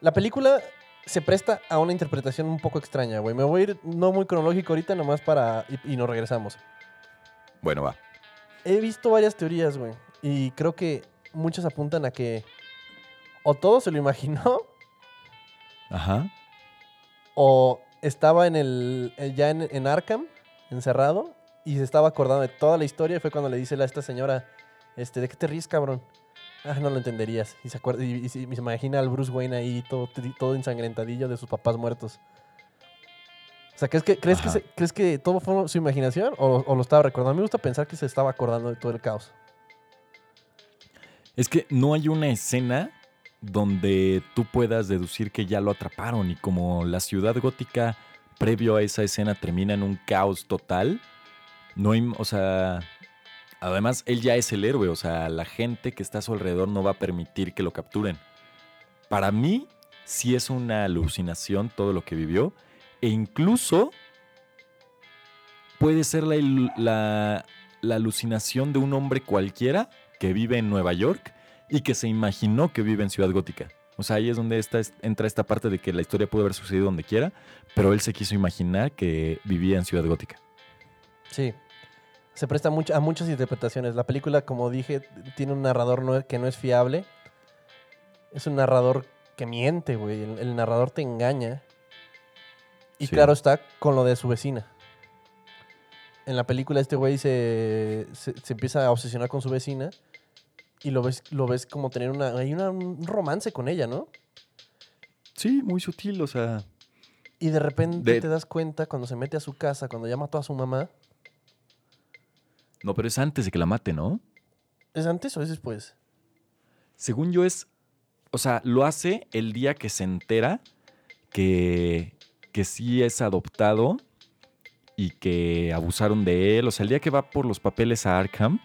La película se presta a una interpretación un poco extraña, güey. Me voy a ir no muy cronológico ahorita, nomás para... Y, y nos regresamos. Bueno, va. He visto varias teorías, güey. Y creo que muchas apuntan a que o todo se lo imaginó Ajá. o estaba en el ya en, en Arkham encerrado y se estaba acordando de toda la historia y fue cuando le dice a esta señora, este, ¿de qué te ríes, cabrón? Ah, no lo entenderías. Y se acuerda y, y se y se imagina al Bruce Wayne ahí todo, todo ensangrentadillo de sus papás muertos. O sea, ¿crees que, crees que, se- ¿crees que todo fue su imaginación o, o lo estaba recordando? A mí me gusta pensar que se estaba acordando de todo el caos. Es que no hay una escena donde tú puedas deducir que ya lo atraparon y como la ciudad gótica previo a esa escena termina en un caos total, no hay, o sea, además él ya es el héroe, o sea, la gente que está a su alrededor no va a permitir que lo capturen. Para mí sí es una alucinación todo lo que vivió e incluso puede ser la, la- la alucinación de un hombre cualquiera que vive en Nueva York y que se imaginó que vive en Ciudad Gótica. O sea, ahí es donde esta- entra esta parte de que la historia puede haber sucedido donde quiera, pero él se quiso imaginar que vivía en Ciudad Gótica. Sí. Se presta mucho, a muchas interpretaciones. La película, como dije, tiene un narrador no- que no es fiable. Es un narrador que miente, güey. El, el narrador te engaña. Y Sí. claro está con lo de su vecina. En la película este güey se, se, se empieza a obsesionar con su vecina y lo ves, lo ves como tener una, hay una- un romance con ella, ¿no? Sí, muy sutil, o sea. Y de repente De- te das cuenta cuando se mete a su casa, cuando ya mató a su mamá. No, pero es antes de que la mate, ¿no? ¿Es antes o es después? Según yo es, o sea, lo hace el día que se entera que, que sí es adoptado y que abusaron de él. O sea, el día que va por los papeles a Arkham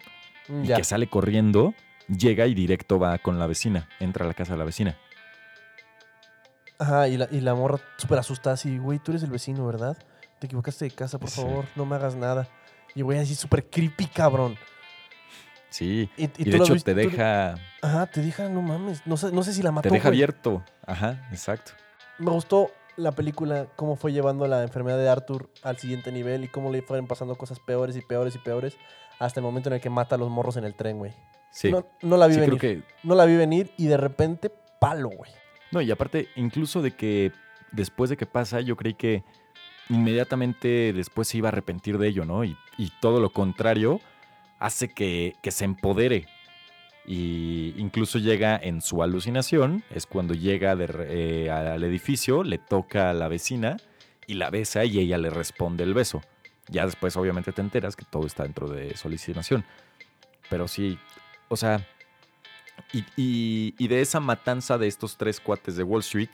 Mm, y Ya. que sale corriendo, llega y directo va con la vecina, entra a la casa de la vecina. Ajá, y la, y la morra súper asustada así, güey, tú eres el vecino, ¿verdad? Te equivocaste de casa, por Sí. favor, no me hagas nada. Y güey, así súper creepy, cabrón. Sí. Y, y Y, tú de hecho viste- te tú- deja, Ajá, te deja, no mames. No sé, no sé si la mató. te deja güey. abierto. Ajá, exacto. Me gustó la película, cómo fue llevando la enfermedad de Arthur al siguiente nivel y cómo le fueron pasando cosas peores y peores y peores hasta el momento en el que mata a los morros en el tren, güey. Sí. No, no la vi sí, venir. creo que No la vi venir y de repente, palo, güey. No, y aparte, incluso de que después de que pasa, yo creí que inmediatamente después se iba a arrepentir de ello, ¿no? Y, todo lo contrario hace que, se empodere. Y incluso llega en su alucinación, es cuando llega eh, al edificio, le toca a la vecina y la besa y ella le responde el beso. Ya después obviamente te enteras que todo está dentro de su alucinación. Pero sí, o sea, y, y- y de esa matanza de estos tres cuates de Wall Street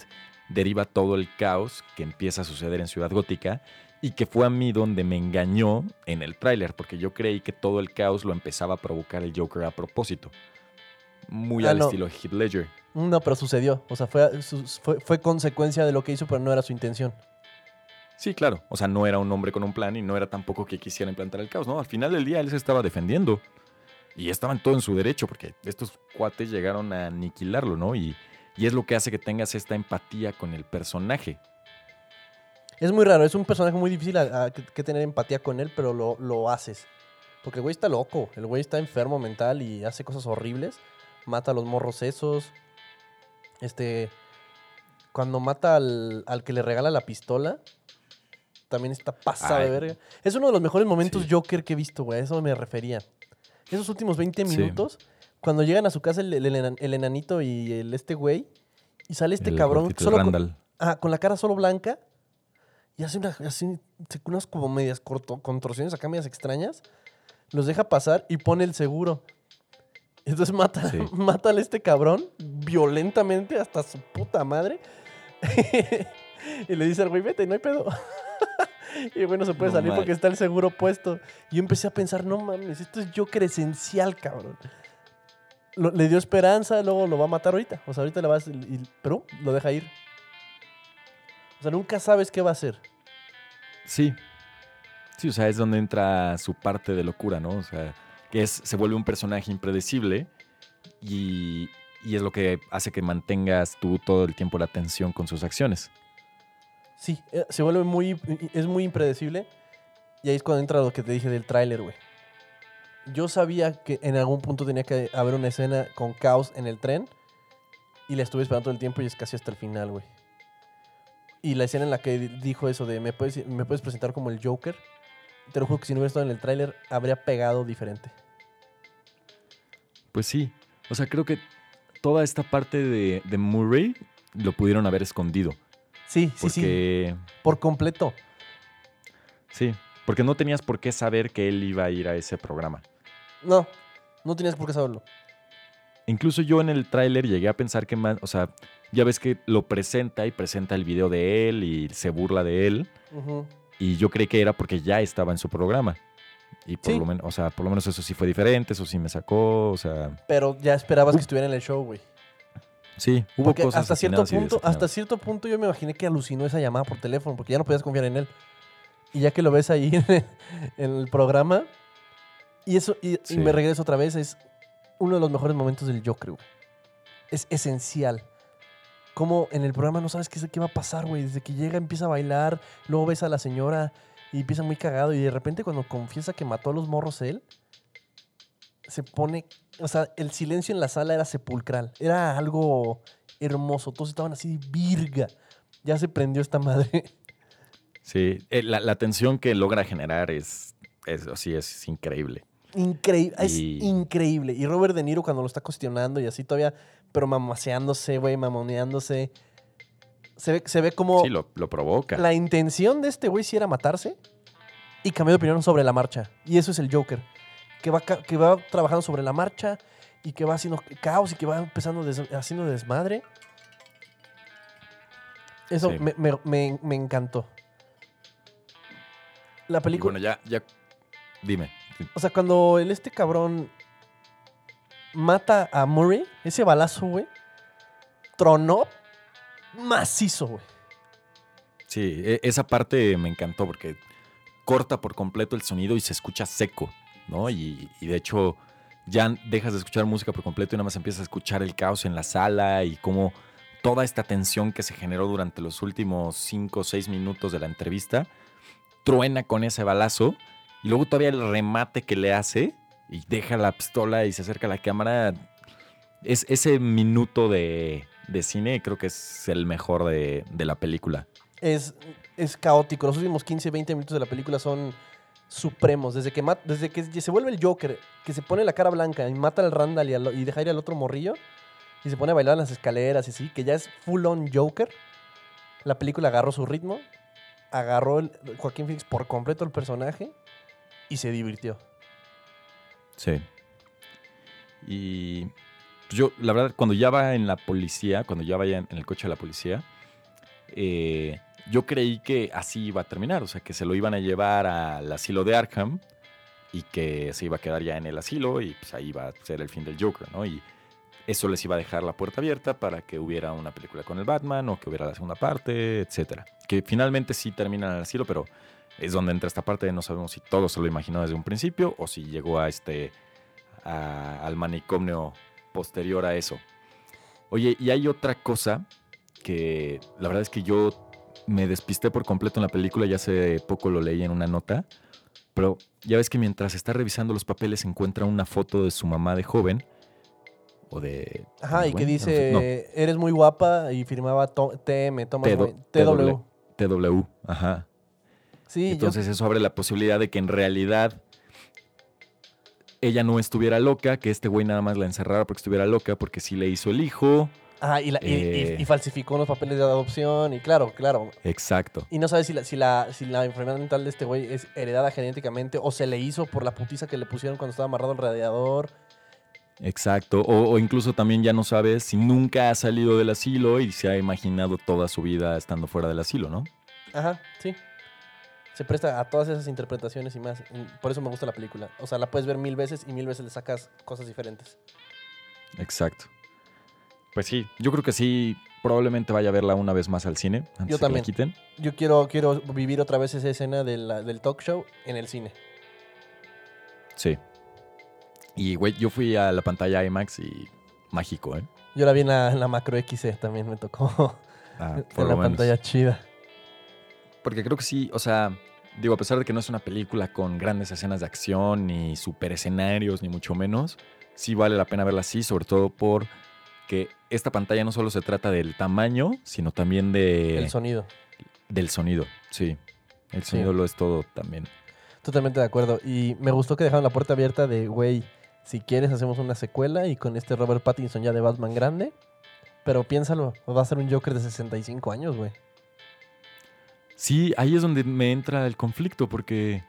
deriva todo el caos que empieza a suceder en Ciudad Gótica y que fue a mí donde me engañó en el tráiler, porque yo creí que todo el caos lo empezaba a provocar el Joker a propósito. Muy Ah, al no. estilo Heath Ledger. No, pero sucedió. O sea, fue, fue, fue consecuencia de lo que hizo, pero no era su intención. Sí, claro. O sea, no era un hombre con un plan y no era tampoco que quisiera implantar el caos, ¿no? Al final del día él se estaba defendiendo. Y estaban todo en su derecho, porque estos cuates llegaron a aniquilarlo, ¿no? Y, y es lo que hace que tengas esta empatía con el personaje. Es muy raro, es un personaje muy difícil a- a que, tener empatía con él, pero lo, lo haces. Porque el güey está loco, el güey está enfermo mental y hace cosas horribles. Mata a los morros esos. Este. Cuando mata al, al que le regala la pistola, también está pasada de verga. Es uno de los mejores momentos Sí. Joker que he visto, güey. A eso me refería. Esos últimos 20 Sí. Cuando llegan a su casa el, el enan- el enanito y el, este güey, y sale este El cabrón solo con. Ajá, con la cara solo blanca y hace, una, se- unas como medias corto- contorsiones acá, medias extrañas. Los deja pasar y pone el seguro. Entonces mata, Sí. mata a este cabrón violentamente hasta su puta madre. y le dice al güey, vete, no hay pedo. y el güey no se puede No salir porque está el seguro puesto. Y yo empecé a pensar, no mames, esto es Joker esencial, cabrón. Lo- le dio esperanza, luego lo va a matar ahorita. O sea, ahorita le vas, y- pero lo deja ir. O sea, nunca sabes qué va a hacer. Sí. Sí, o sea, es donde entra su parte de locura, ¿no? O sea, que es, se vuelve un personaje impredecible y, y es lo que hace que mantengas tú todo el tiempo la atención con sus acciones. Sí, eh, se vuelve muy. Es muy impredecible. Y ahí es cuando entra lo que te dije del tráiler, güey. Yo sabía que en algún punto tenía que haber una escena con caos en el tren. Y la estuve esperando todo el tiempo y es casi hasta el final, güey. Y la escena en la que di- dijo eso de ¿me puedes, me puedes presentar como el Joker? Te lo juro que si no hubiera estado en el tráiler, habría pegado diferente. Pues sí. O sea, creo que toda esta parte de, de Murray lo pudieron haber escondido. Sí, sí, sí. Porque, Por completo. sí. Porque no tenías por qué saber que él iba a ir a ese programa. No, no tenías por qué saberlo. Incluso yo en el tráiler llegué a pensar que más, o sea, ya ves que lo presenta y presenta el video de él y se burla de él. Y yo creí que era porque ya estaba en su programa. Y por Sí. lo menos, o sea, por lo menos eso sí fue diferente, eso sí me sacó, o sea, Pero ya esperabas Uh. que estuviera en el show, güey. sí, hubo Porque cosas hasta cierto punto, hasta cierto punto yo me imaginé que alucinó esa llamada por teléfono, porque ya no podías confiar en él. Y ya que lo ves ahí en el programa, y eso, y, y Sí. me regreso otra vez, es uno de los mejores momentos del Joker, güey. Es esencial. Como en el programa no sabes qué, qué va a pasar, güey. Desde que llega empieza a bailar, luego ves a la señora y empieza muy cagado. Y de repente cuando confiesa que mató a los morros él, se pone... O sea, el silencio en la sala era sepulcral. Era algo hermoso. Todos estaban así, virga. Ya se prendió esta madre. Sí, eh, la, la tensión que logra generar es, es, así, es increíble. Increíble, es Y- increíble. Y Robert De Niro cuando lo está cuestionando y así todavía, pero mamaseándose, güey, mamoneándose. Se ve, se ve como Sí, lo, lo provoca. la intención de este güey sí era matarse y cambió de opinión sobre la marcha. Y eso es el Joker. Que va, que va trabajando sobre la marcha y que va haciendo caos y que va empezando des- haciendo desmadre. Eso Sí. me, me- me- me encantó. La Y película. bueno, ya, ya, dime. O sea, cuando el este cabrón mata a Murray, ese balazo, güey, tronó macizo, güey. Sí, e- esa parte me encantó porque corta por completo el sonido y se escucha seco, ¿no? Y, y de hecho ya dejas de escuchar música por completo y nada más empiezas a escuchar el caos en la sala y cómo toda esta tensión que se generó durante los últimos cinco o seis minutos de la entrevista truena con ese balazo y luego todavía el remate que le hace y deja la pistola y se acerca a la cámara. Es ese minuto de, de cine creo que es el mejor de, de la película. Es, es caótico. Los últimos 15, 20 minutos de la película son supremos. Desde que, desde que se vuelve el Joker, que se pone la cara blanca y mata al Randall y, al- y deja ir al otro morrillo y se pone a bailar en las escaleras y así, que ya es full on Joker. La película agarró su ritmo, agarró el, Joaquín Phoenix por completo el personaje y se divirtió. Sí. Y pues, yo, la verdad, cuando ya va en la policía, cuando ya vaya en, el coche de la policía, eh, yo creí que así iba a terminar, o sea, que se lo iban a llevar al asilo de Arkham y que se iba a quedar ya en el asilo y pues ahí iba a ser el fin del Joker, ¿no? Y eso les iba a dejar la puerta abierta para que hubiera una película con el Batman o que hubiera la segunda parte, etcétera. Que finalmente sí terminan en el asilo, pero es donde entra esta parte de no sabemos si todo se lo imaginó desde un principio o si llegó a este a- al manicomio posterior a eso. Oye, y hay otra cosa que la verdad es que yo me despisté por completo en la película, ya hace poco lo leí en una nota, pero ya ves que mientras está revisando los papeles encuentra una foto de su mamá de joven o de Ajá, y que dice, no, eres muy guapa y firmaba TM, Thomas TW. TW, ajá. Sí, yo- Entonces eso abre la posibilidad de que en realidad ella no estuviera loca, que este güey nada más la encerrara porque estuviera loca, porque sí le hizo el hijo. Ajá, y, la- y- y- y falsificó unos papeles de adopción y claro, claro. Exacto. Y no sabes si la, si la, si la enfermedad mental de este güey es heredada genéticamente o se le hizo por la putiza que le pusieron cuando estaba amarrado al radiador. Exacto. O, o incluso también ya no sabes si nunca ha salido del asilo y se ha imaginado toda su vida estando fuera del asilo, ¿no? Ajá, sí. Se presta a todas esas interpretaciones y más. Por eso me gusta la película. O sea, la puedes ver mil veces y mil veces le sacas cosas diferentes. Exacto. Pues sí, yo creo que sí, probablemente vaya a verla una vez más al cine. Antes Yo de que la también. quiten. Yo quiero, quiero vivir otra vez esa escena de la- del talk show en el cine. Sí. Y, güey, yo fui a la pantalla IMAX y mágico, ¿eh? Yo la vi en la, en la macro XC, también me tocó. Ah, por en lo la menos. pantalla chida. Porque creo que sí, o sea, digo, a pesar de que no es una película con grandes escenas de acción, ni super escenarios, ni mucho menos, sí vale la pena verla así, sobre todo porque esta pantalla no solo se trata del tamaño, sino también de, El sonido. del sonido. Sí, el Sí. sonido lo es todo también. Totalmente de acuerdo. Y me gustó que dejaron la puerta abierta de, güey, si quieres hacemos una secuela y con este Robert Pattinson ya de Batman grande. Pero piénsalo, va a ser un Joker de 65 años, güey. Sí, ahí es donde me entra el conflicto, porque,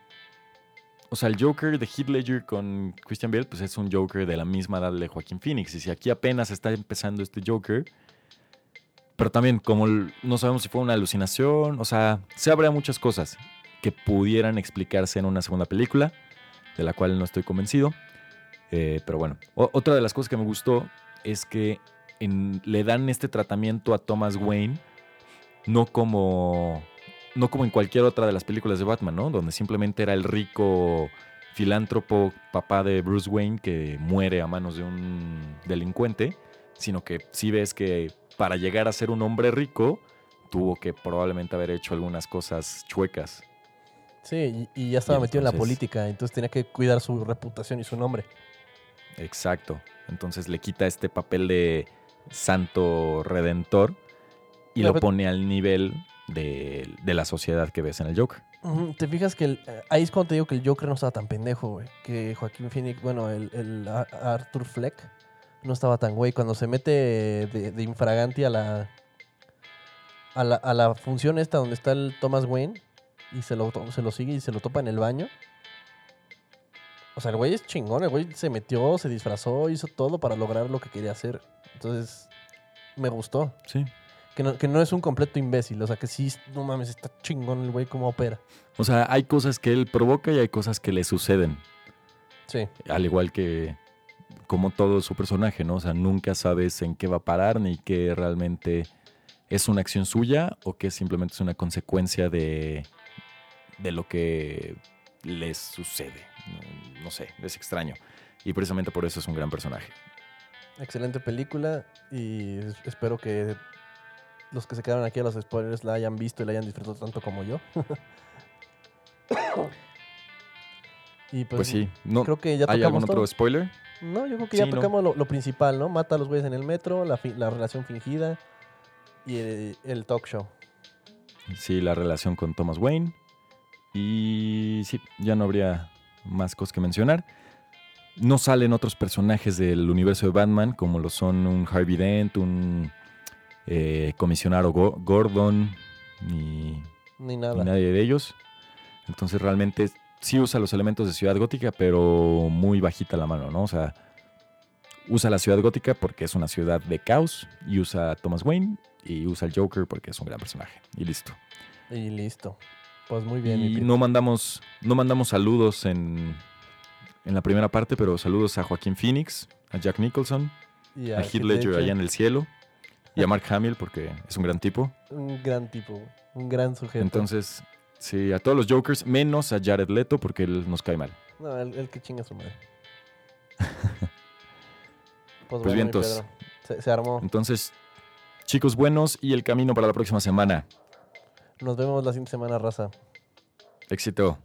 o sea, el Joker de Heath Ledger con Christian Bale, pues es un Joker de la misma edad de Joaquín Phoenix. Y si aquí apenas está empezando este Joker, pero también como no sabemos si fue una alucinación, o sea, se abre a muchas cosas que pudieran explicarse en una segunda película, de la cual no estoy convencido. Eh, pero bueno, otra de las cosas que me gustó es que le dan este tratamiento a Thomas Wayne, no como no como en cualquier otra de las películas de Batman, ¿no? Donde simplemente era el rico filántropo papá de Bruce Wayne que muere a manos de un delincuente, sino que sí ves que para llegar a ser un hombre rico tuvo que probablemente haber hecho algunas cosas chuecas. Sí, y, ya estaba Y metido en la política, entonces tenía que cuidar su reputación y su nombre. Exacto. Entonces le quita este papel de santo redentor y No, lo pone al nivel de, de la sociedad que ves en el Joker. ¿Te fijas que el- eh, ahí es cuando te digo que el Joker no estaba tan pendejo, güey? Que Joaquín Phoenix, bueno, el, el Ar- Arthur Fleck no estaba tan güey. Cuando se mete de, de infraganti a la, a la a la función esta donde está el Thomas Wayne y se lo, se lo sigue y se lo topa en el baño. O sea, el güey es chingón, el güey se metió, se disfrazó, hizo todo para lograr lo que quería hacer. Entonces, me gustó. Sí. Que no, que no es un completo imbécil, o sea, que sí, no mames, está chingón el güey cómo opera. O sea, hay cosas que él provoca y hay cosas que le suceden. Sí. Al igual que como todo su personaje, ¿no? O sea, nunca sabes en qué va a parar ni qué realmente es una acción suya o que simplemente es una consecuencia de, de lo que les sucede. No, no sé, es extraño. Y precisamente por eso es un gran personaje. Excelente película y es- espero que los que se quedaron aquí a los spoilers la hayan visto y la hayan disfrutado tanto como yo. y pues, Pues, sí, no, creo que ya ¿hay algún otro todo. spoiler? No, yo creo que Sí, ya no. tocamos lo, lo principal, ¿no? Mata a los güeyes en el metro, la, relación fingida y el, el talk show. Sí, la relación con Thomas Wayne. Y sí, ya no habría más cosas que mencionar. No salen otros personajes del universo de Batman, como lo son un Harvey Dent, un eh, comisionado Go- Gordon, ni, Ni ni nada. nadie de ellos. Entonces realmente sí usa los elementos de Ciudad Gótica, pero muy bajita la mano, ¿no? O sea, usa la Ciudad Gótica porque es una ciudad de caos, y usa a Thomas Wayne, y usa al Joker porque es un gran personaje. Y listo. Y listo. Pues muy bien. Y no mandamos, no mandamos saludos en, en la primera parte, pero saludos a Joaquín Phoenix, a Jack Nicholson, Y a Heath Ledger allá en el cielo y a Mark Hamill porque es un gran tipo. Un gran tipo, un gran sujeto. Entonces, sí, a todos los Jokers, menos a Jared Leto porque él nos cae mal. No, el, el que chinga su madre. pues, bien, entonces. Pedro, Se, se armó. Entonces, chicos buenos y el camino para la próxima semana. Nos vemos la siguiente semana, raza. Éxito.